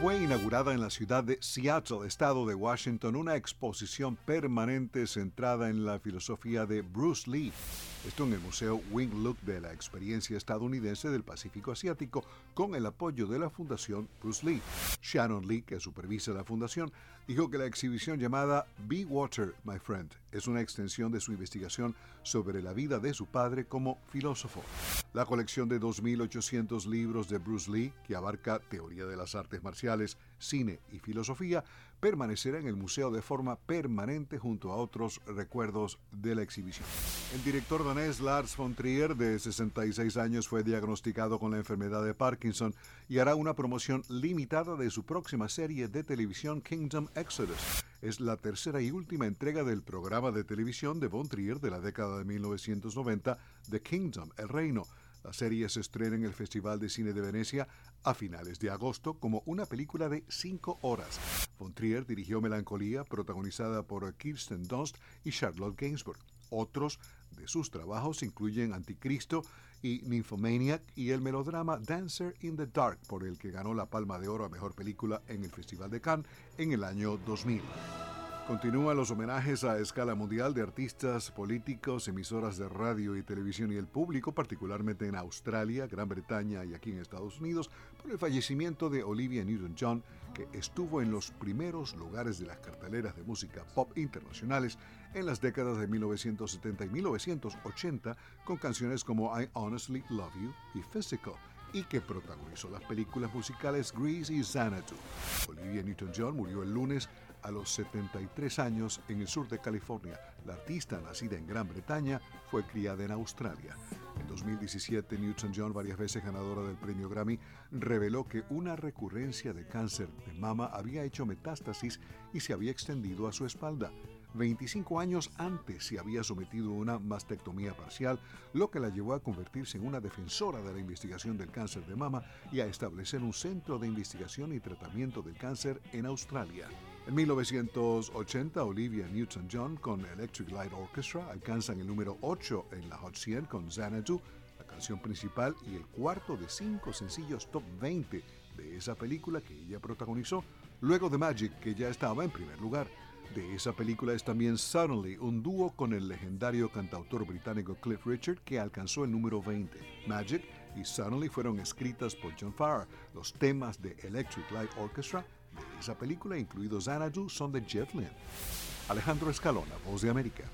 Fue inaugurada en la ciudad de Seattle, estado de Washington, una exposición permanente centrada en la filosofía de Bruce Lee. Esto en el Museo Wing Look de la experiencia estadounidense del Pacífico Asiático con el apoyo de la Fundación Bruce Lee. Shannon Lee, que supervisa la fundación, dijo que la exhibición llamada Be Water, My Friend es una extensión de su investigación sobre la vida de su padre como filósofo. La colección de 2.800 libros de Bruce Lee, que abarca teoría de las artes marciales, cine y filosofía, permanecerá en el museo de forma permanente junto a otros recuerdos de la exhibición. El director danés Lars von Trier, de 66 años, fue diagnosticado con la enfermedad de Parkinson y hará una promoción limitada de su próxima serie de televisión Kingdom Exodus. Es la tercera y última entrega del programa de televisión de von Trier de la década de 1990, The Kingdom, El Reino, la serie se estrena en el Festival de Cine de Venecia a finales de agosto como una película de cinco horas. Von Trier dirigió Melancolía, protagonizada por Kirsten Dunst y Charlotte Gainsbourg. Otros de sus trabajos incluyen Anticristo y Nymphomaniac y el melodrama Dancer in the Dark, por el que ganó la Palma de Oro a Mejor Película en el Festival de Cannes en el año 2000. Continúan los homenajes a escala mundial de artistas, políticos, emisoras de radio y televisión y el público, particularmente en Australia, Gran Bretaña y aquí en Estados Unidos, por el fallecimiento de Olivia Newton-John, que estuvo en los primeros lugares de las carteleras de música pop internacionales en las décadas de 1970 y 1980 con canciones como I Honestly Love You y Physical y que protagonizó las películas musicales Grease y Xanadu. Olivia Newton-John murió el lunes a los 73 años en el sur de California. La artista, nacida en Gran Bretaña, fue criada en Australia. En 2017, Newton-John, varias veces ganadora del premio Grammy, reveló que una recurrencia de cáncer de mama había hecho metástasis y se había extendido a su espalda. 25 años antes se había sometido a una mastectomía parcial, lo que la llevó a convertirse en una defensora de la investigación del cáncer de mama y a establecer un centro de investigación y tratamiento del cáncer en Australia. En 1980, Olivia Newton-John con Electric Light Orchestra alcanzan el número 8 en la Hot 100 con Xanadu, la canción principal y el cuarto de cinco sencillos top 20 de esa película que ella protagonizó, luego de Magic, que ya estaba en primer lugar. De esa película es también Suddenly, un dúo con el legendario cantautor británico Cliff Richard que alcanzó el número 20. Magic y Suddenly fueron escritas por John Farr. Los temas de Electric Light Orchestra de esa película, incluidos Xanadu, son de Jeff Lynne. Alejandro Escalona, Voz de América.